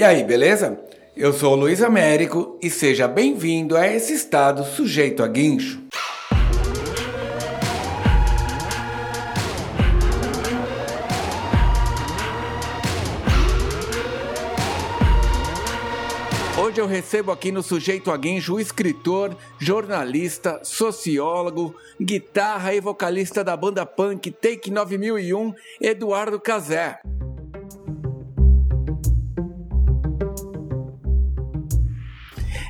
E aí, beleza? Eu sou o Luiz Américo e seja bem-vindo a esse estado sujeito a guincho. Hoje eu recebo aqui no Sujeito a Guincho o escritor, jornalista, sociólogo, guitarra e vocalista da banda punk Take 9001, Eduardo Cazé.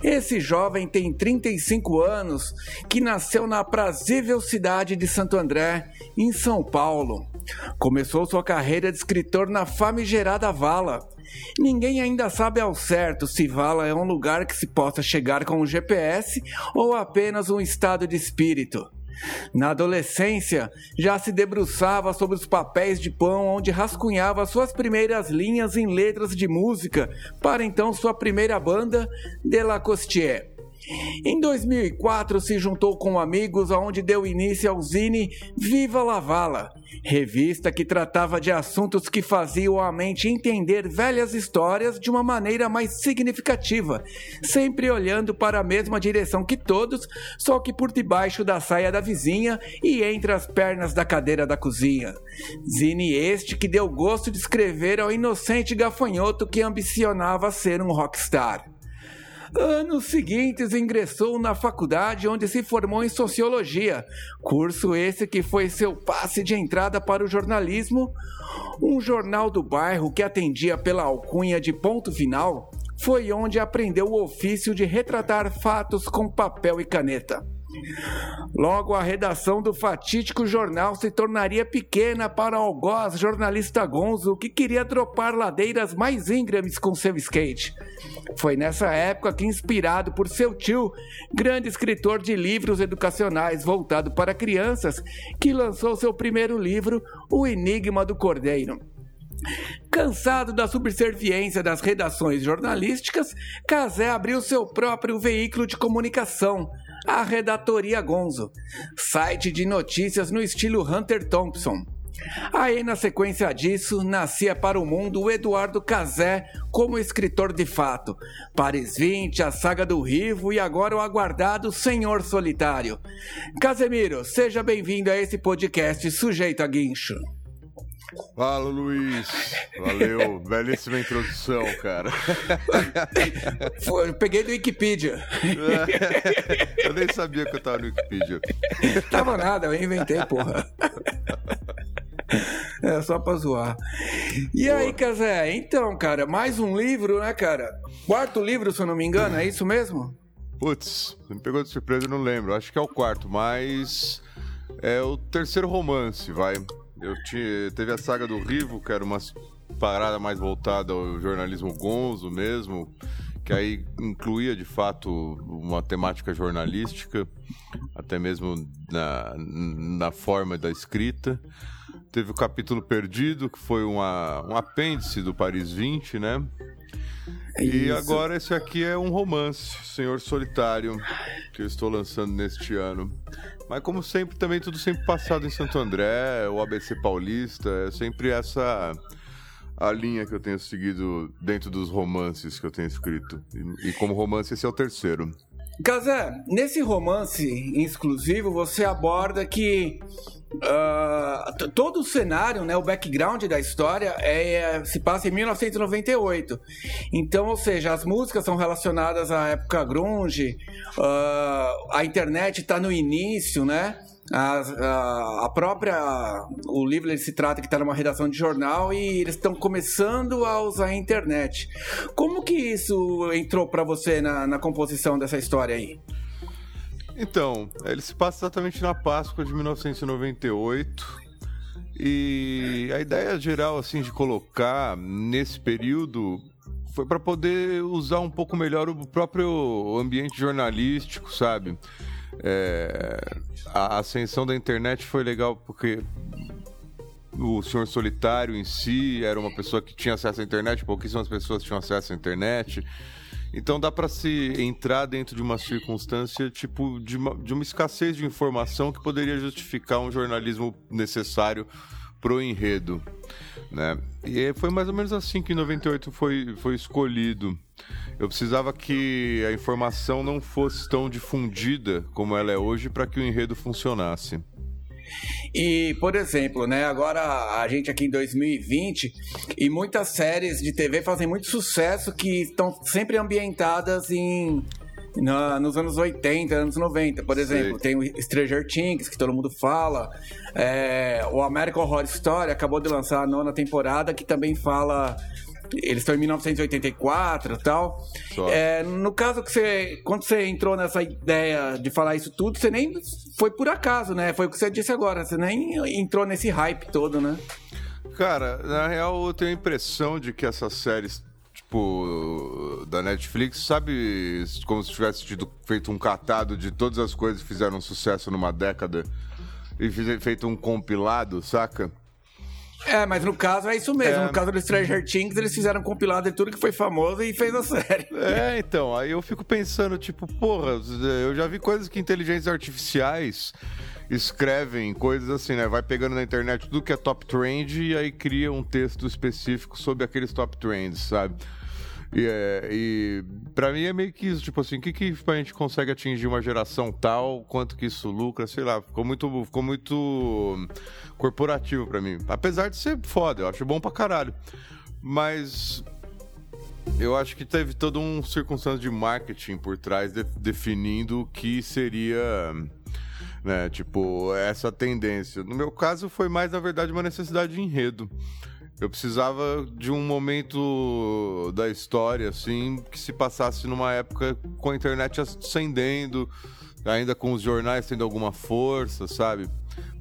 Esse jovem tem 35 anos, que nasceu na aprazível cidade de Santo André, em São Paulo. Começou sua carreira de escritor na famigerada Vala. Ninguém ainda sabe ao certo se Vala é um lugar que se possa chegar com um GPS ou apenas um estado de espírito. Na adolescência, já se debruçava sobre os papéis de pão onde rascunhava suas primeiras linhas em letras de música para então sua primeira banda, Delacostier. Em 2004 se juntou com amigos aonde deu início ao zine Viva la Vala, revista que tratava de assuntos que faziam a mente entender velhas histórias de uma maneira mais significativa, sempre olhando para a mesma direção que todos, só que por debaixo da saia da vizinha e entre as pernas da cadeira da cozinha. Zine este que deu gosto de escrever ao inocente gafanhoto que ambicionava ser um rockstar. Anos seguintes ingressou na faculdade onde se formou em sociologia, curso esse que foi seu passe de entrada para o jornalismo. Um jornal do bairro que atendia pela alcunha de ponto final foi onde aprendeu o ofício de retratar fatos com papel e caneta. Logo, a redação do fatídico jornal se tornaria pequena para o algoz jornalista Gonzo, que queria dropar ladeiras mais íngremes com seu skate. Foi nessa época que, inspirado por seu tio, grande escritor de livros educacionais voltado para crianças, que lançou seu primeiro livro, O Enigma do Cordeiro. Cansado da subserviência das redações jornalísticas, Casé abriu seu próprio veículo de comunicação, a Redatoria Gonzo, site de notícias no estilo Hunter Thompson. Aí, na sequência disso, nascia para o mundo o Eduardo Cazé como escritor de fato. Paris 20, a saga do Rivo e agora o aguardado Senhor Solitário. Casemiro, seja bem-vindo a esse podcast sujeito a guincho. Fala, Luiz. Valeu. Belíssima introdução, cara. Foi, peguei do Wikipedia. eu nem sabia que eu tava no Wikipedia. Tava nada, eu inventei, porra. É só pra zoar. E Boa. aí, Casé? Então, cara, mais um livro, né, cara? Quarto livro, se eu não me engano, é isso mesmo? Putz, me pegou de surpresa, eu não lembro. Acho que é o quarto, mas é o terceiro romance, vai. Eu tinha, teve a saga do Rivo, que era uma parada mais voltada ao jornalismo gonzo mesmo, que aí incluía de fato uma temática jornalística, até mesmo na, na forma da escrita. Teve o capítulo Perdido, que foi uma, um apêndice do Paris 20, né? É e agora esse aqui é um romance, Senhor Solitário, que eu estou lançando neste ano. Mas como sempre, também tudo sempre passado em Santo André, o ABC Paulista, é sempre essa a linha que eu tenho seguido dentro dos romances que eu tenho escrito. E, e como romance, esse é o terceiro. Casé, nesse romance exclusivo, você aborda que Uh, todo o cenário, né, o background da história é, é, se passa em 1998. Então, ou seja, as músicas são relacionadas à época grunge, uh, a internet está no início, né? A, a, a, própria. O livro ele se trata que está numa redação de jornal e eles estão começando a usar a internet. Como que isso entrou para você na, na composição dessa história aí? Então, ele se passa exatamente na Páscoa de 1998. E a ideia geral, assim, de colocar nesse período foi para poder usar um pouco melhor o próprio ambiente jornalístico, sabe? É, a ascensão da internet foi legal porque o senhor solitário em si era uma pessoa que tinha acesso à internet, pouquíssimas pessoas tinham acesso à internet. Então dá para se entrar dentro de uma circunstância tipo de uma, de uma escassez de informação que poderia justificar um jornalismo necessário pro enredo, né? E foi mais ou menos assim que em 98 foi, foi escolhido. Eu precisava que a informação não fosse tão difundida como ela é hoje para que o enredo funcionasse. E, por exemplo, né, agora a gente aqui em 2020 e muitas séries de TV fazem muito sucesso que estão sempre ambientadas em na, nos anos 80, anos 90, por exemplo. Tem o Stranger Things, que todo mundo fala. É, o American Horror Story acabou de lançar a nona temporada, que também fala eles estão em 1984 e tal. É, no caso que você. Quando você entrou nessa ideia de falar isso tudo, você nem. Foi por acaso, né? Foi o que você disse agora. Você nem entrou nesse hype todo, né? Cara, na real eu tenho a impressão de que essas séries, tipo, da Netflix, sabe como se tivesse tido, feito um catado de todas as coisas que fizeram sucesso numa década e feito um compilado, saca? É, mas no caso é isso mesmo. É... No caso do Stranger Things, eles fizeram um compilado de tudo que foi famoso e fez a série. É, então, aí eu fico pensando, tipo, porra, eu já vi coisas que inteligências artificiais escrevem coisas assim, né? Vai pegando na internet tudo que é top trend e aí cria um texto específico sobre aqueles top trends, sabe? E, é, e para mim é meio que isso, tipo assim, o que, que a gente consegue atingir uma geração tal, quanto que isso lucra, sei lá, ficou muito, ficou muito corporativo para mim. Apesar de ser foda, eu acho bom pra caralho. Mas eu acho que teve todo um circunstância de marketing por trás de, definindo o que seria né, tipo, essa tendência. No meu caso foi mais na verdade uma necessidade de enredo. Eu precisava de um momento da história, assim, que se passasse numa época com a internet ascendendo, ainda com os jornais tendo alguma força, sabe?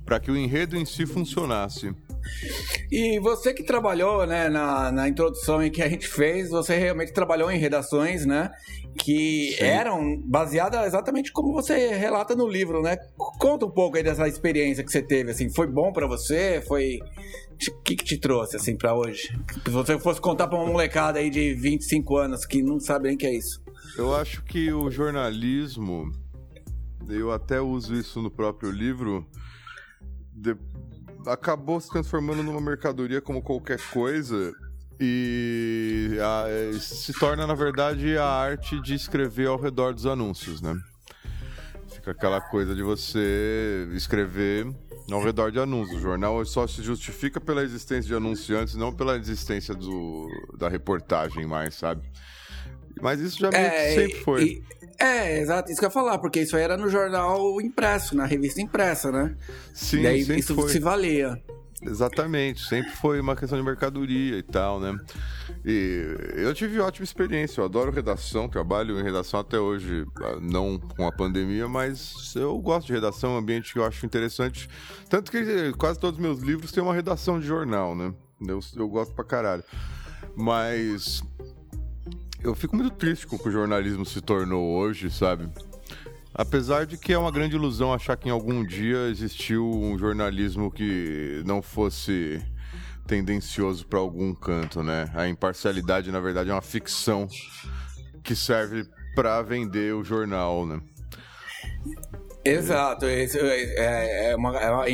Para que o enredo em si funcionasse. E você que trabalhou né, na, na introdução em que a gente fez, você realmente trabalhou em redações, né? Que Sim. eram baseadas exatamente como você relata no livro, né? Conta um pouco aí dessa experiência que você teve, assim. Foi bom para você? Foi o que, que te trouxe, assim, para hoje? Se você fosse contar pra uma molecada aí de 25 anos que não sabe nem o que é isso. Eu acho que o jornalismo, eu até uso isso no próprio livro, de, acabou se transformando numa mercadoria como qualquer coisa e a, se torna, na verdade, a arte de escrever ao redor dos anúncios, né? Fica aquela coisa de você escrever ao redor de anúncios. O jornal só se justifica pela existência de anunciantes, não pela existência do, da reportagem mais, sabe? Mas isso já é, sempre foi. E, é, exato, isso que eu ia falar, porque isso aí era no jornal impresso, na revista impressa, né? Sim, Daí isso foi. se valia. Exatamente, sempre foi uma questão de mercadoria e tal, né? E eu tive ótima experiência, eu adoro redação, trabalho em redação até hoje, ah, não com a pandemia, mas eu gosto de redação, é um ambiente que eu acho interessante. Tanto que quase todos os meus livros têm uma redação de jornal, né? Eu, eu gosto pra caralho. Mas eu fico muito triste com o que o jornalismo se tornou hoje, sabe? Apesar de que é uma grande ilusão achar que em algum dia existiu um jornalismo que não fosse tendencioso para algum canto, né? A imparcialidade, na verdade, é uma ficção que serve para vender o jornal, né? Exato, é, é, é, uma, é uma,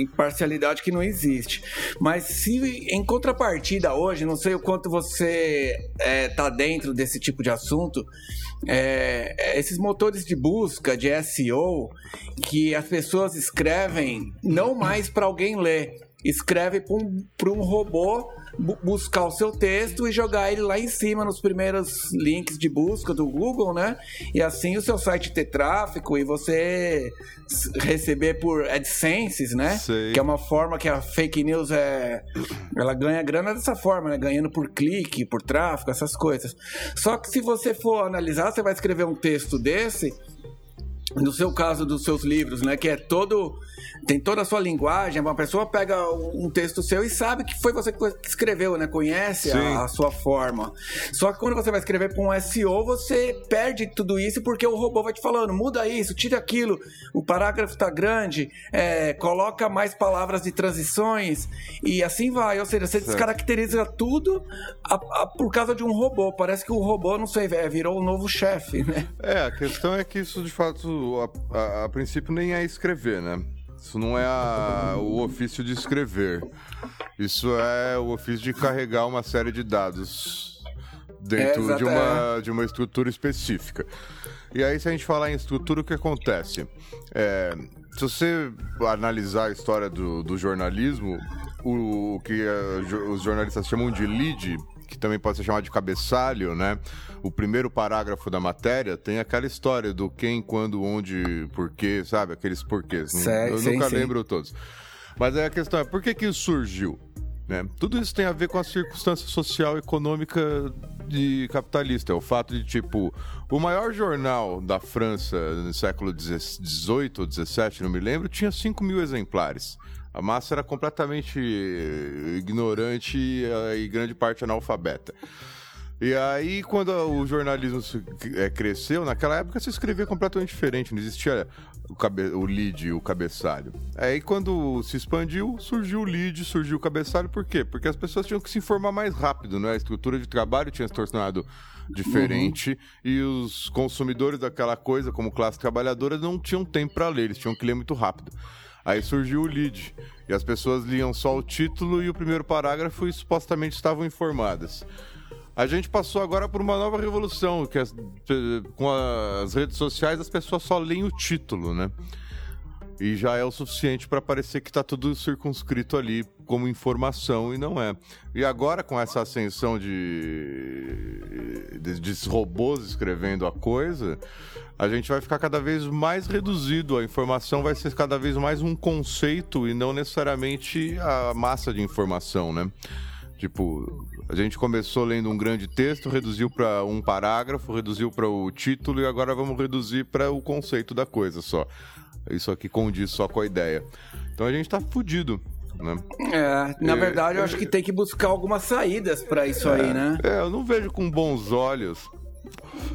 imparcialidade que não existe. Mas se em contrapartida hoje, não sei o quanto você é, tá dentro desse tipo de assunto, é, esses motores de busca de SEO que as pessoas escrevem não mais para alguém ler, escreve para um, um robô buscar o seu texto e jogar ele lá em cima nos primeiros links de busca do Google, né? E assim o seu site ter tráfego e você receber por AdSense, né? Sei. Que é uma forma que a fake news é ela ganha grana dessa forma, né? Ganhando por clique, por tráfego, essas coisas. Só que se você for analisar, você vai escrever um texto desse no seu caso dos seus livros, né, que é todo tem toda a sua linguagem, uma pessoa pega um texto seu e sabe que foi você que escreveu, né? Conhece a, a, sua forma. Só que quando você vai escrever para um SEO, você perde tudo isso porque o robô vai te falando, muda isso, tira aquilo, o parágrafo está grande, é, coloca mais palavras de transições e assim vai. Ou seja, você certo. descaracteriza tudo a, a, por causa de um robô. Parece que o robô, não sei, é, virou o um novo chefe, né? É, a questão é que isso de fato, a, a princípio, nem é escrever, né? Isso não é a, o ofício de escrever. Isso é o ofício de carregar uma série de dados dentro é, de, uma, de uma estrutura específica. E aí, se a gente falar em estrutura, o que acontece? É, se você analisar a história do, do jornalismo, o, o que a, os jornalistas chamam de lead, que também pode ser chamado de cabeçalho, né? O primeiro parágrafo da matéria tem aquela história do quem, quando, onde, porquê, sabe? Aqueles porquês. Sei, Eu nunca lembro todos. Mas aí a questão é, por que que isso surgiu? Né? Tudo isso tem a ver com a circunstância social e econômica de capitalista. É o fato de, tipo, o maior jornal da França no século XVIII ou XVII, não me lembro, tinha 5 mil exemplares. A massa era completamente ignorante e grande parte analfabeta. E aí, quando o jornalismo é, cresceu, naquela época se escrevia completamente diferente, não existia o, cabe... o lead, o cabeçalho. Aí, quando se expandiu, surgiu o lead, surgiu o cabeçalho, por quê? Porque as pessoas tinham que se informar mais rápido, né? A estrutura de trabalho tinha se tornado diferente uhum. e os consumidores daquela coisa, como classe trabalhadora, não tinham tempo para ler, eles tinham que ler muito rápido. Aí surgiu o lead e as pessoas liam só o título e o primeiro parágrafo e supostamente estavam informadas. A gente passou agora por uma nova revolução, que as, com as redes sociais as pessoas só leem o título, né? E já é o suficiente para parecer que está tudo circunscrito ali como informação e não é. E agora, com essa ascensão de, de, de robôs escrevendo a coisa, a gente vai ficar cada vez mais reduzido. A informação vai ser cada vez mais um conceito e não necessariamente a massa de informação, né? Tipo, a gente começou lendo um grande texto, reduziu para um parágrafo, reduziu para o título e agora vamos reduzir para o conceito da coisa só. Isso aqui condiz só com a ideia. Então a gente está fudido. Né? É, na é, verdade, eu acho que tem que buscar algumas saídas para isso é, aí, né? É, eu não vejo com bons olhos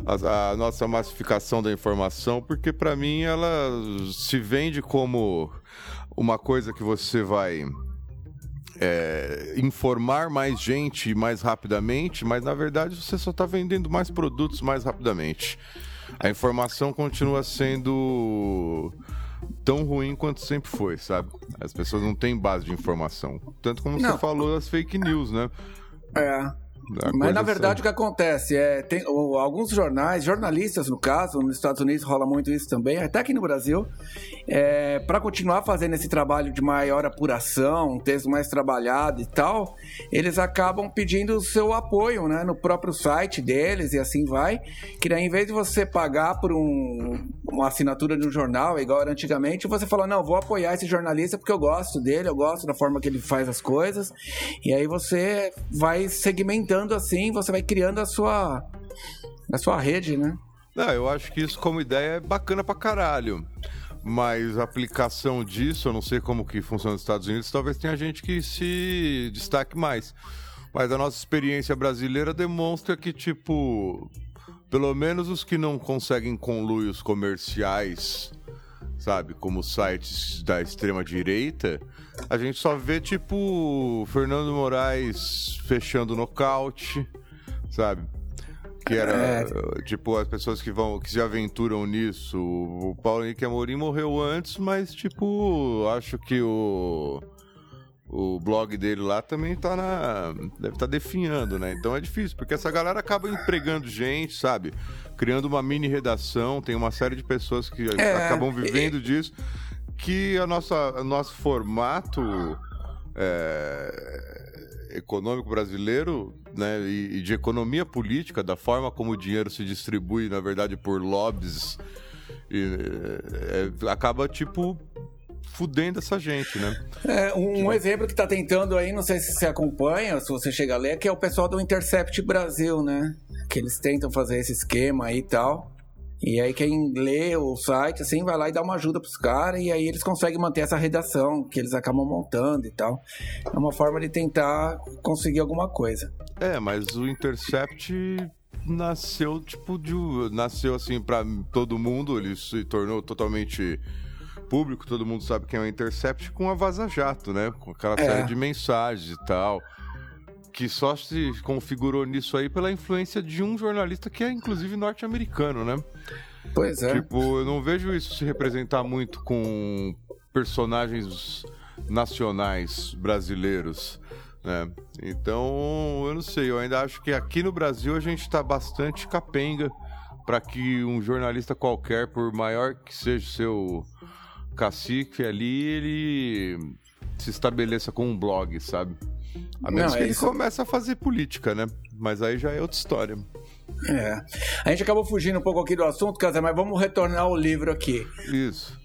a, a nossa massificação da informação, porque para mim ela se vende como uma coisa que você vai é, informar mais gente mais rapidamente, mas na verdade você só está vendendo mais produtos mais rapidamente. A informação continua sendo tão ruim quanto sempre foi, sabe? As pessoas não têm base de informação. Tanto como não. você falou das fake news, né? É. Mas na verdade assim. o que acontece é tem alguns jornais, jornalistas no caso, nos Estados Unidos rola muito isso também, até aqui no Brasil, é, para continuar fazendo esse trabalho de maior apuração, um texto mais trabalhado e tal, eles acabam pedindo o seu apoio, né, no próprio site deles e assim vai, que daí, em vez de você pagar por um, uma assinatura de um jornal, igual era antigamente, você fala, não, vou apoiar esse jornalista porque eu gosto dele, eu gosto da forma que ele faz as coisas, e aí você vai segmentando assim, você vai criando a sua, a sua rede, né? Não, eu acho que isso como ideia é bacana pra caralho. Mas a aplicação disso, eu não sei como que funciona nos Estados Unidos, talvez tenha gente que se destaque mais. Mas a nossa experiência brasileira demonstra que, tipo, pelo menos os que não conseguem conluios comerciais, sabe, como sites da extrema direita, a gente só vê, tipo, Fernando Moraes fechando nocaute, sabe? Que era, é. tipo, as pessoas que vão, que se aventuram nisso. O Paulo Henrique Amorim morreu antes, mas, tipo, acho que o o blog dele lá também tá na. Deve estar tá definhando, né? Então é difícil, porque essa galera acaba empregando gente, sabe? Criando uma mini redação, tem uma série de pessoas que é, acabam vivendo e... disso que a nossa, o nosso formato é, econômico brasileiro né, e, e, de economia política, da forma como o dinheiro se distribui, na verdade, por lobbies, e, é, acaba tipo fudendo essa gente, né? É, um, um exemplo que está tentando aí, não sei se você acompanha, se você chega a ler, que é o pessoal do Intercept Brasil, né? Que eles tentam fazer esse esquema aí e tal. E aí quem lê o site, assim, vai lá e dá uma ajuda pros caras, e aí eles conseguem manter essa redação que eles acabam montando e tal. É uma forma de tentar conseguir alguma coisa. É, mas o Intercept nasceu, tipo, de. Nasceu assim para todo mundo, ele se tornou totalmente público, todo mundo sabe quem é o Intercept com a Vaza Jato, né? Com aquela é. série de mensagens e tal que só se configurou nisso aí pela influência de um jornalista que é inclusive norte-americano, né? Pois é. Tipo, eu não vejo isso se representar muito com personagens nacionais brasileiros. Né? Então, eu não sei, eu ainda acho que aqui no Brasil a gente está bastante capenga para que um jornalista qualquer, por maior que seja o seu cacique ali, ele se estabeleça com um blog, sabe? A menos não, que é ele comece a fazer política, né? Mas aí já é outra história. É. A gente acabou fugindo um pouco aqui do assunto, Casé, mas vamos retornar ao livro aqui. Isso.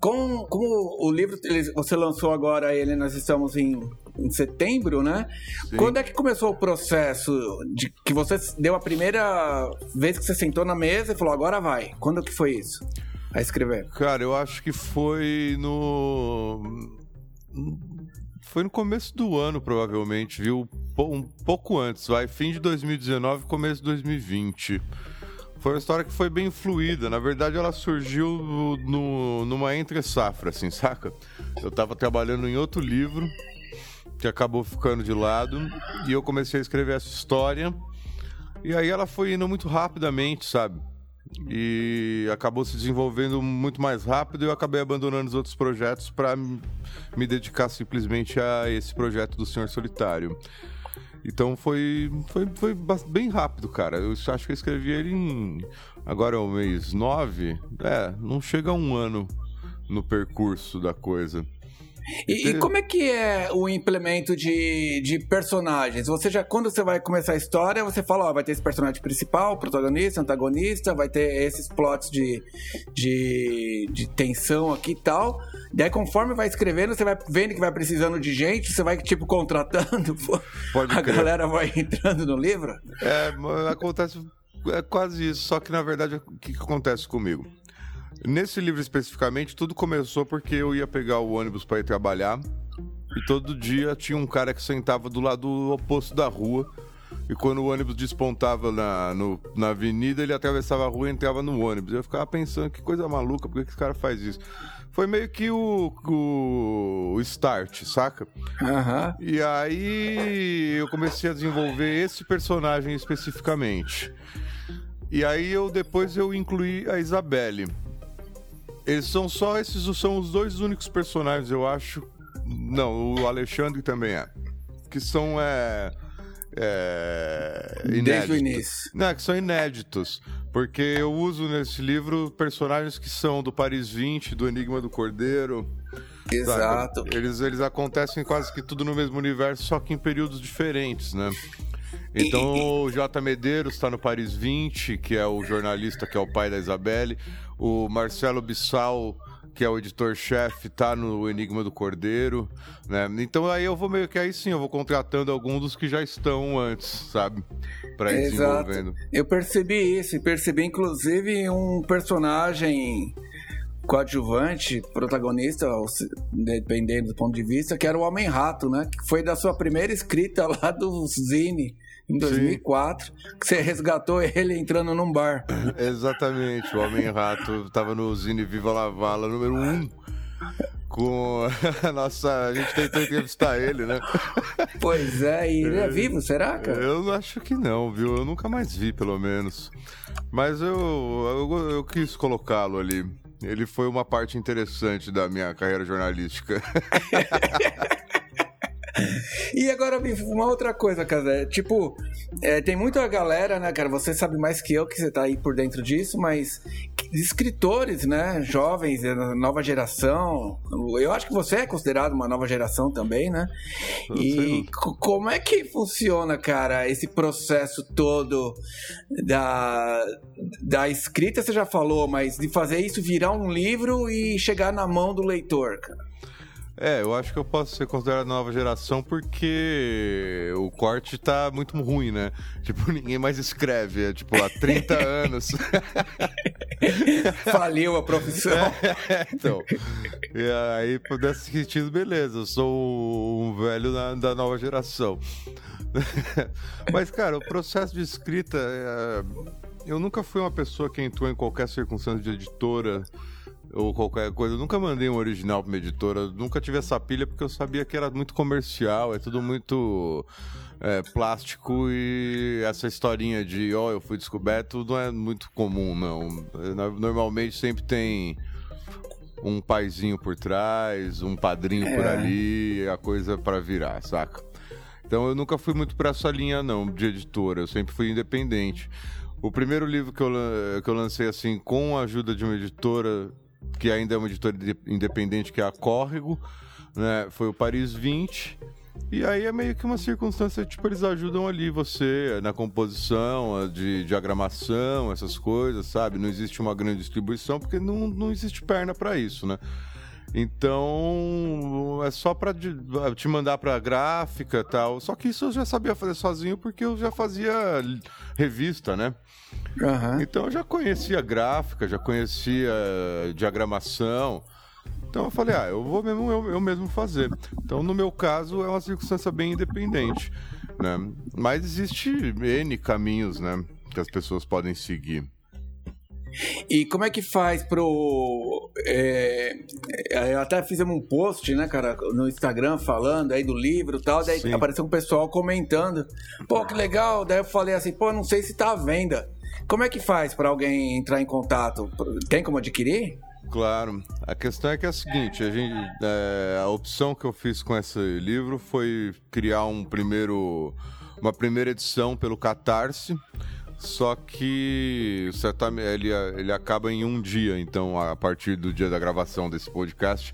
Com, como o livro você lançou agora ele, nós estamos em, em setembro, né? Sim. Quando é que começou o processo de que você deu a primeira vez que você sentou na mesa e falou agora vai? Quando que foi isso? A escrever? Cara, eu acho que foi no foi no começo do ano, provavelmente, viu? Um pouco antes, vai. Fim de 2019, começo de 2020. Foi uma história que foi bem fluida. Na verdade, ela surgiu no, numa entre-safra, assim, saca? Eu tava trabalhando em outro livro que acabou ficando de lado e eu comecei a escrever essa história. E aí ela foi indo muito rapidamente, sabe? E acabou se desenvolvendo muito mais rápido e eu acabei abandonando os outros projetos para me dedicar simplesmente a esse projeto do Senhor Solitário. Então foi, foi, foi bem rápido, cara. Eu acho que eu escrevi ele em. Agora é o mês 9. É, não chega a um ano no percurso da coisa. E, e, como é que é o implemento de, de personagens? Você já, quando você vai começar a história, você fala, ó, vai ter esse personagem principal, protagonista, antagonista, vai ter esses plots de, de, de tensão aqui e tal. Daí, conforme vai escrevendo, você vai vendo que vai precisando de gente, você vai, tipo, contratando, Pode a crer. galera vai entrando no livro? É, acontece é quase isso, só que na verdade, o que, que acontece comigo? Nesse livro especificamente, tudo começou porque eu ia pegar o ônibus para ir trabalhar e todo dia tinha um cara que sentava do lado oposto da rua. E quando o ônibus despontava na, no, na avenida, ele atravessava a rua e entrava no ônibus. Eu ficava pensando, que coisa maluca, por que esse cara faz isso? Foi meio que o, o, o start, saca? Uhum. E aí eu comecei a desenvolver esse personagem especificamente. E aí eu depois eu incluí a Isabelle. Eles são só esses, são os dois únicos personagens, eu acho. Não, o Alexandre também é. Que são é, é, inéditos. Desde o início. Não, que são inéditos. Porque eu uso nesse livro personagens que são do Paris 20, do Enigma do Cordeiro. Exato. Eles, eles acontecem quase que tudo no mesmo universo, só que em períodos diferentes, né? Então e, o J. Medeiros está no Paris 20, que é o jornalista que é o pai da Isabelle. O Marcelo Bissau, que é o editor-chefe, tá no Enigma do Cordeiro, né? Então aí eu vou meio que aí sim, eu vou contratando alguns dos que já estão antes, sabe? Pra ir Exato. desenvolvendo. Eu percebi isso, e percebi inclusive um personagem coadjuvante, protagonista, dependendo do ponto de vista, que era o Homem-Rato, né? Que foi da sua primeira escrita lá do Zine em 2004, Sim. que você resgatou ele entrando num bar. Exatamente, o Homem-Rato estava no Zine Viva La Vala número 1. Um, com a nossa. A gente tentou entrevistar ele, né? Pois é, e ele é vivo, será, cara? Eu acho que não, viu? Eu nunca mais vi, pelo menos. Mas eu, eu, eu quis colocá-lo ali. Ele foi uma parte interessante da minha carreira jornalística. E agora, uma outra coisa, cara. Tipo, é, tem muita galera, né, cara? Você sabe mais que eu que você tá aí por dentro disso, mas escritores, né? Jovens, é, nova geração. Eu acho que você é considerado uma nova geração também, né? E como é que funciona, cara, esse processo todo da, da escrita, você já falou, mas de fazer isso virar um livro e chegar na mão do leitor, cara? É, eu acho que eu posso ser considerado nova geração porque o corte tá muito ruim, né? Tipo, ninguém mais escreve, é tipo há 30 anos. Faliu a profissão. É, então. E aí, nesse sentido, beleza, eu sou um velho da, da nova geração. Mas, cara, o processo de escrita. É... Eu nunca fui uma pessoa que entrou em qualquer circunstância de editora ou qualquer coisa. Eu nunca mandei um original pra uma editora, nunca tive essa pilha porque eu sabia que era muito comercial, é tudo muito é, plástico e essa historinha de, ó, oh, eu fui descoberto não é muito comum, não. Normalmente sempre tem um paizinho por trás, um padrinho é. por ali, a coisa para virar, saca? Então eu nunca fui muito para essa linha não de editora, eu sempre fui independente. O primeiro livro que eu, que eu lancei assim com a ajuda de uma editora que ainda é uma editora independente, que é a Córrego, né? Foi o Paris 20. E aí é meio que uma circunstância, tipo, eles ajudam ali você na composição, de diagramação, essas coisas, sabe? Não existe uma grande distribuição porque não, não existe perna para isso, né? Então, é só para te mandar para gráfica tal. Só que isso eu já sabia fazer sozinho porque eu já fazia revista, né? Uhum. Então eu já conhecia gráfica, já conhecia diagramação. Então eu falei, ah, eu vou mesmo eu, eu mesmo fazer. Então no meu caso é uma circunstância bem independente, né? Mas existe N caminhos, né? Que as pessoas podem seguir. E como é que faz pro. É, eu até fizemos um post, né, cara, no Instagram falando aí do livro e tal, daí Sim. apareceu um pessoal comentando. Pô, que legal. Daí eu falei assim, pô, não sei se tá à venda. Como é que faz para alguém entrar em contato? Tem como adquirir? Claro. A questão é que é a seguinte, a, gente, é, a opção que eu fiz com esse livro foi criar um primeiro, uma primeira edição pelo Catarse, só que ele, ele acaba em um dia, então a partir do dia da gravação desse podcast.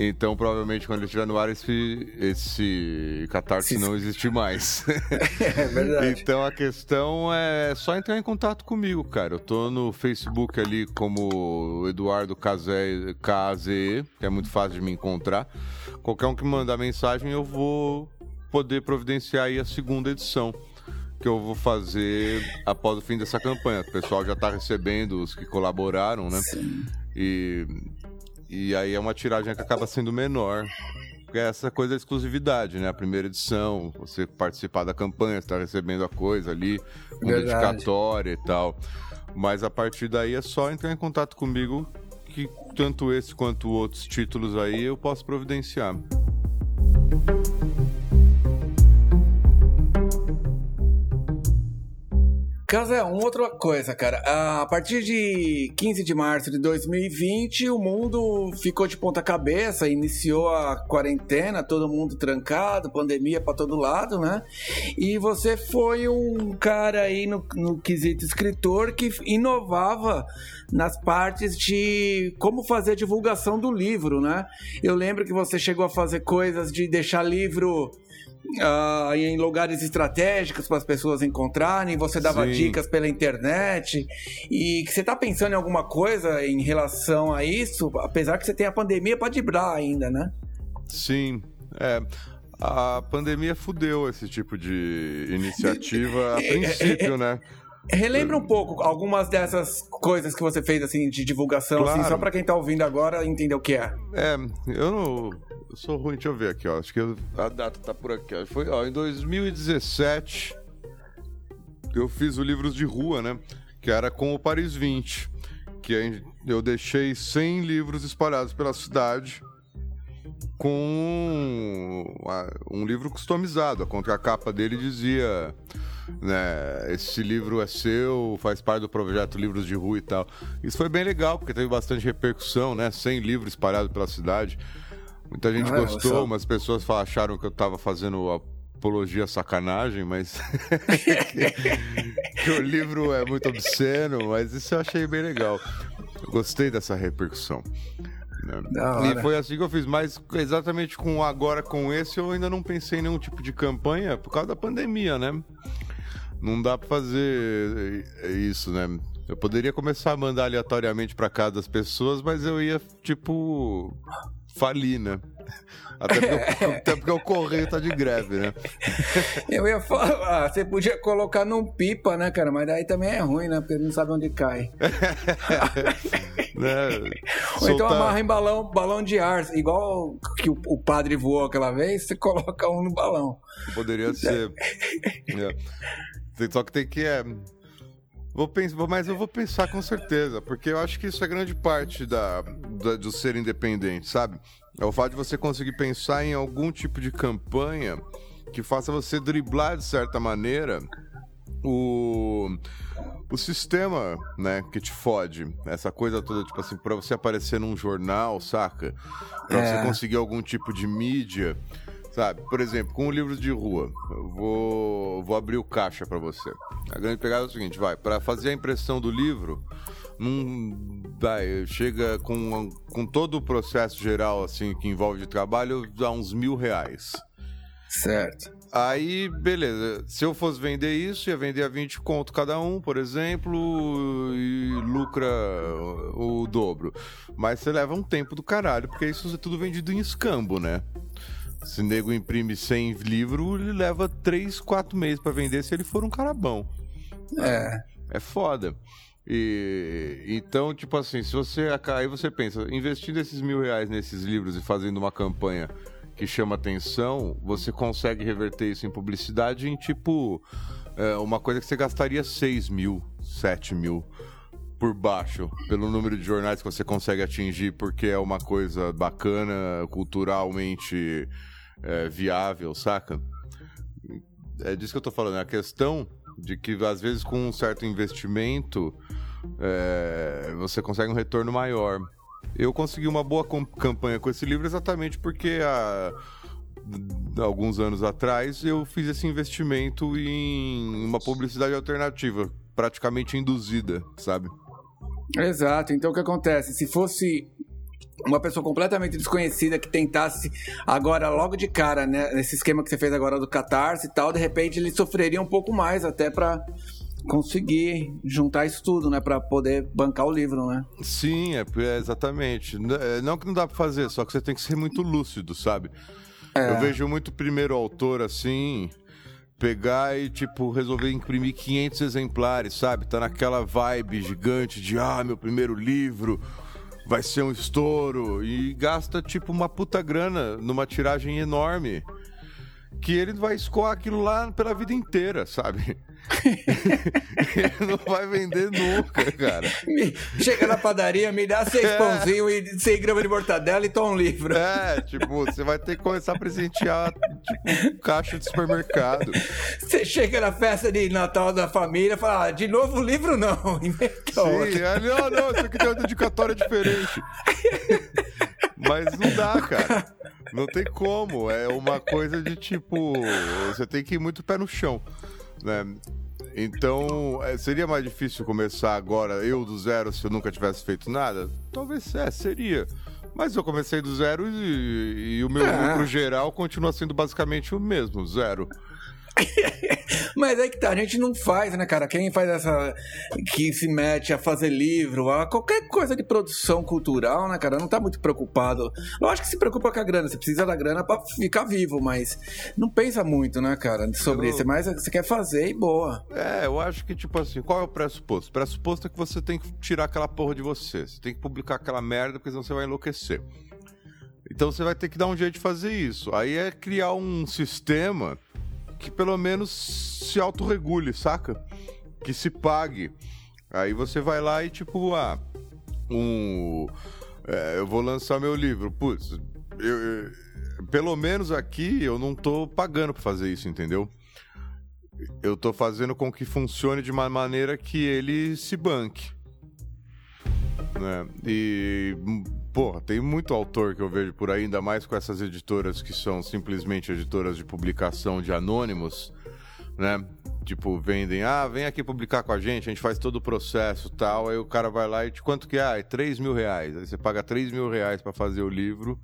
Então, provavelmente, quando ele estiver no ar, esse, esse catarse não existe mais. é verdade. então, a questão é só entrar em contato comigo, cara. Eu tô no Facebook ali como Eduardo KZE, que é muito fácil de me encontrar. Qualquer um que mandar mensagem, eu vou poder providenciar aí a segunda edição que eu vou fazer após o fim dessa campanha. O pessoal já está recebendo os que colaboraram, né? Sim. E, e aí é uma tiragem que acaba sendo menor. Porque é essa coisa da exclusividade, né? A primeira edição, você participar da campanha, está recebendo a coisa ali, com dedicatória e tal. Mas a partir daí é só entrar em contato comigo que tanto esse quanto outros títulos aí eu posso providenciar. Casa, é uma outra coisa, cara. A partir de 15 de março de 2020, o mundo ficou de ponta cabeça, iniciou a quarentena, todo mundo trancado, pandemia para todo lado, né? E você foi um cara aí no, no quesito escritor que inovava nas partes de como fazer divulgação do livro, né? Eu lembro que você chegou a fazer coisas de deixar livro uh, em lugares estratégicos para as pessoas encontrarem, você dava Sim. dicas pela internet. E que você está pensando em alguma coisa em relação a isso, apesar que você tem a pandemia para driblar ainda, né? Sim. É, a pandemia fudeu esse tipo de iniciativa a princípio, né? Relembra um pouco algumas dessas coisas que você fez assim de divulgação, claro. assim, só para quem tá ouvindo agora entender o que é. É, eu não eu sou ruim, deixa eu ver aqui, ó. Acho que a data tá por aqui. Foi, ó, em 2017 eu fiz o Livros de Rua, né? Que era com o Paris 20. Que eu deixei 100 livros espalhados pela cidade com um livro customizado. A contracapa dele dizia né, esse livro é seu, faz parte do projeto Livros de Rua e tal. Isso foi bem legal, porque teve bastante repercussão, né? 100 livros espalhados pela cidade. Muita gente ah, gostou, umas pessoas acharam que eu tava fazendo apologia à sacanagem, mas. que o livro é muito obsceno, mas isso eu achei bem legal. Eu gostei dessa repercussão. Né? E foi assim que eu fiz, mas exatamente com agora com esse eu ainda não pensei em nenhum tipo de campanha por causa da pandemia, né? Não dá para fazer isso, né? Eu poderia começar a mandar aleatoriamente para casa das pessoas, mas eu ia tipo falir, né? Até porque, o, até porque o correio tá de greve, né? Eu ia falar, ah, você podia colocar num pipa, né, cara? Mas daí também é ruim, né? Porque ele não sabe onde cai. né? Ou Soltar... então amarra em balão, balão de ar, igual que o, o, padre voou aquela vez, você coloca um no balão. Poderia ser. é. Só que tem que. É Vou pensar, mas eu vou pensar com certeza, porque eu acho que isso é grande parte da, da, do ser independente, sabe? É o fato de você conseguir pensar em algum tipo de campanha que faça você driblar de certa maneira o, o sistema, né, que te fode. Essa coisa toda, tipo assim, pra você aparecer num jornal, saca? Pra é. você conseguir algum tipo de mídia. Sabe, por exemplo, com o livro de rua, eu vou, vou abrir o caixa para você. A grande pegada é o seguinte, vai, para fazer a impressão do livro, num, vai, chega com, com todo o processo geral, assim, que envolve de trabalho, dá uns mil reais. Certo. Aí, beleza. Se eu fosse vender isso, ia vender a 20 conto cada um, por exemplo, e lucra o dobro. Mas você leva um tempo do caralho, porque isso é tudo vendido em escambo, né? Se o nego imprime 100 livros, ele leva 3, 4 meses para vender se ele for um cara bom. É. É foda. E, então, tipo assim, se você. Aí você pensa, investindo esses mil reais nesses livros e fazendo uma campanha que chama atenção, você consegue reverter isso em publicidade em tipo. É, uma coisa que você gastaria 6 mil, 7 mil por baixo, pelo número de jornais que você consegue atingir, porque é uma coisa bacana, culturalmente é, viável, saca? É disso que eu tô falando. É a questão de que, às vezes, com um certo investimento, é, você consegue um retorno maior. Eu consegui uma boa campanha com esse livro exatamente porque há alguns anos atrás eu fiz esse investimento em uma publicidade alternativa, praticamente induzida, sabe? Exato. Então o que acontece? Se fosse uma pessoa completamente desconhecida que tentasse agora logo de cara, né, nesse esquema que você fez agora do Catarse e tal, de repente ele sofreria um pouco mais até para conseguir juntar isso tudo, né, para poder bancar o livro, né? Sim, é, é exatamente. É, não que não dá para fazer, só que você tem que ser muito lúcido, sabe? É. Eu vejo muito primeiro autor assim, pegar e, tipo, resolver imprimir 500 exemplares, sabe? Tá naquela vibe gigante de, ah, meu primeiro livro vai ser um estouro. E gasta, tipo, uma puta grana numa tiragem enorme. Que ele vai escoar aquilo lá pela vida inteira, sabe? ele não vai vender nunca, cara. chega na padaria, me dá seis é. pãozinhos e 100 gramas de mortadela e toma um livro. É, tipo, você vai ter que começar a presentear tipo, caixa de supermercado. Você chega na festa de Natal da família e fala, ah, de novo o livro não. Sim, é, não, não, isso aqui tem uma dedicatória diferente. Mas não dá, cara. Não tem como. É uma coisa de tipo. Você tem que ir muito pé no chão. Né? Então, é, seria mais difícil começar agora, eu do zero, se eu nunca tivesse feito nada? Talvez é, seria. Mas eu comecei do zero e, e o meu é. lucro geral continua sendo basicamente o mesmo, zero. Mas é que tá, a gente não faz, né, cara? Quem faz essa. que se mete a fazer livro, a qualquer coisa de produção cultural, né, cara? Não tá muito preocupado. Lógico que se preocupa com a grana, você precisa da grana pra ficar vivo, mas não pensa muito, né, cara, sobre eu... isso. É mais você quer fazer e boa. É, eu acho que, tipo assim, qual é o pressuposto? O pressuposto é que você tem que tirar aquela porra de você. Você tem que publicar aquela merda, porque senão você vai enlouquecer. Então você vai ter que dar um jeito de fazer isso. Aí é criar um sistema que pelo menos se autorregule, saca? Que se pague. Aí você vai lá e tipo, ah, um. É, eu vou lançar meu livro. Putz, eu, eu, pelo menos aqui eu não tô pagando pra fazer isso, entendeu? Eu tô fazendo com que funcione de uma maneira que ele se banque. Né? E porra, tem muito autor que eu vejo por aí, ainda mais com essas editoras que são simplesmente editoras de publicação de anônimos, né? Tipo, vendem, ah, vem aqui publicar com a gente, a gente faz todo o processo tal. Aí o cara vai lá e te quanto que é? Ah, é 3 mil reais. Aí você paga 3 mil reais pra fazer o livro,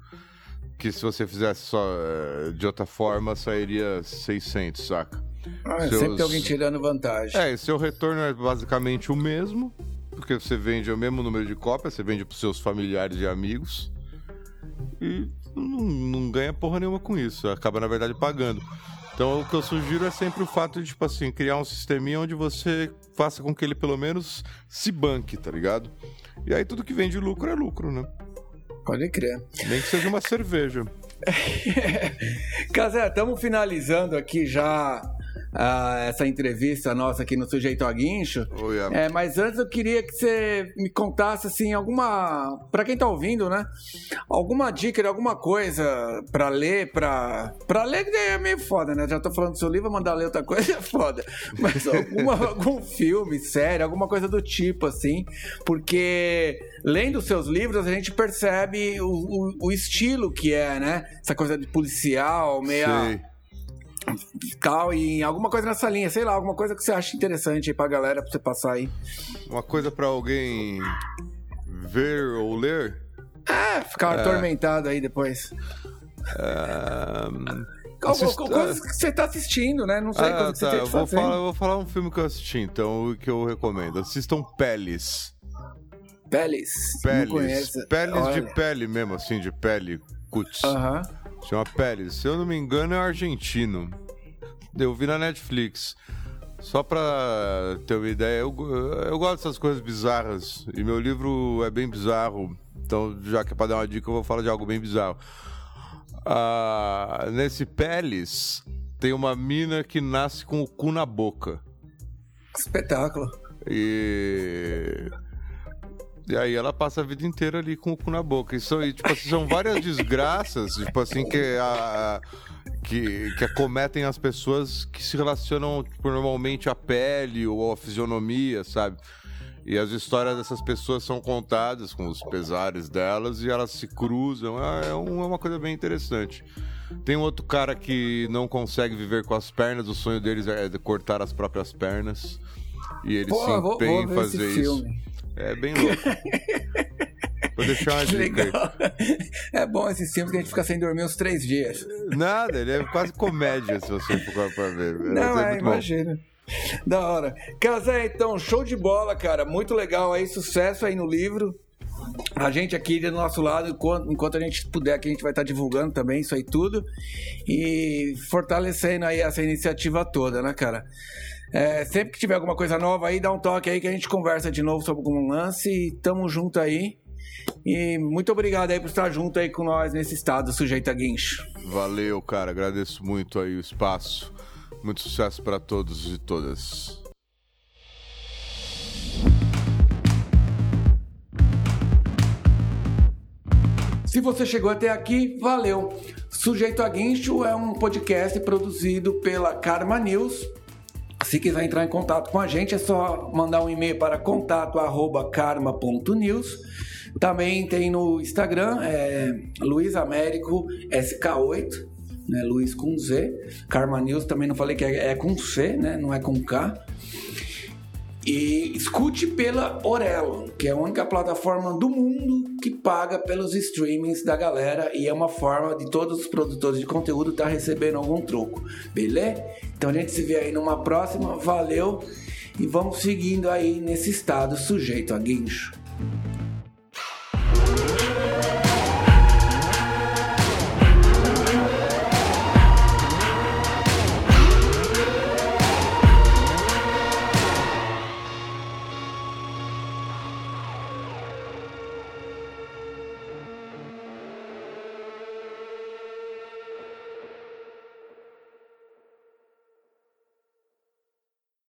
que se você fizesse só eh, de outra forma, sairia 600, saca? Ah, Seus... Sempre tem alguém tirando vantagem. É, e seu retorno é basicamente o mesmo, porque você vende o mesmo número de cópias, você vende para seus familiares e amigos e não, não, ganha porra nenhuma com isso, acaba na verdade pagando. Então o que eu sugiro é sempre o fato de, tipo assim, criar um sisteminha onde você faça com que ele pelo menos se banque, tá ligado? E aí tudo que vende lucro é lucro, né? Pode crer. Nem que seja uma cerveja. Casé, estamos finalizando aqui já uh, essa entrevista nossa aqui no Sujeito a Guincho. Oh, yeah. é, mas antes eu queria que você me contasse, assim, alguma. Para quem tá ouvindo, né? Alguma dica alguma coisa para ler, para para ler que é meio foda, né? Já tô falando do seu livro, mandar ler outra coisa é foda. Mas alguma, algum filme, série, alguma coisa do tipo, assim. Porque lendo seus livros, a gente percebe o, o, o estilo que é, né? Essa coisa de policial, meia. Sei. Tal, e alguma coisa nessa linha, sei lá, alguma coisa que você acha interessante aí pra galera, pra você passar aí. Uma coisa pra alguém ver ou ler? É, ficar É. atormentado aí depois. É... Assist- Coisas que você tá assistindo, né? Não sei Ah, coisa que você tá. tem Eu que vou falar, eu vou falar um filme que eu assisti, então, que eu recomendo. Assistam Peles. Peles. Peles. Peles de pele mesmo, assim, de pele. Cuts. Aham. Chama Peles. Se eu não me engano, é argentino. Eu vi na Netflix. Só pra ter uma ideia, eu, eu gosto dessas coisas bizarras. E meu livro é bem bizarro. Então, já que é pra dar uma dica, eu vou falar de algo bem bizarro. Ah, nesse Peles, tem uma mina que nasce com o cu na boca. Espetáculo. E. E aí ela passa a vida inteira ali com o cu na boca. Isso aí, tipo assim, são várias desgraças, tipo assim, que, a, que, que acometem as pessoas que se relacionam tipo, normalmente à pele ou à fisionomia, sabe? E as histórias dessas pessoas são contadas com os pesares delas e elas se cruzam. É, é é uma coisa bem interessante. Tem um outro cara que não consegue viver com as pernas, o sonho deles é de cortar as próprias pernas. E ele Pô, se vou, empenha vou em ver fazer isso. filme. É bem louco. Vou deixar uma Que dica legal. É bom esses filmes que a gente fica sem dormir uns três dias. Nada, ele é quase comédia se você for pra ver. Não, Mas é, bom. imagina. Da hora. Casé, então, show de bola, cara. Muito legal aí, sucesso aí no livro. A gente aqui do nosso lado, enquanto, enquanto a gente puder, aqui a gente vai estar divulgando também isso aí tudo. E fortalecendo aí essa iniciativa toda, né, cara? É, sempre que tiver alguma coisa nova aí, dá um toque aí que a gente conversa de novo sobre algum lance. E tamo junto aí. E muito obrigado aí por estar junto aí com nós nesse estado sujeito a guincho. Valeu, cara. Agradeço muito aí o espaço. Muito sucesso pra todos e todas. Se você chegou até aqui, valeu. Sujeito a Guincho é um podcast produzido pela Karma News. Se quiser entrar em contato com a gente, é só mandar um e-mail para contato@karma.news. Também tem no Instagram, é Luiz Américo SK8, né? Luiz com Z. Karma News também não falei que é, é com C, né? Não é com K. E escute pela Orelo, que é a única plataforma do mundo que paga pelos streamings da galera e é uma forma de todos os produtores de conteúdo estar recebendo algum troco, beleza? Então a gente se vê aí numa próxima, valeu e vamos seguindo aí nesse estado sujeito a guincho.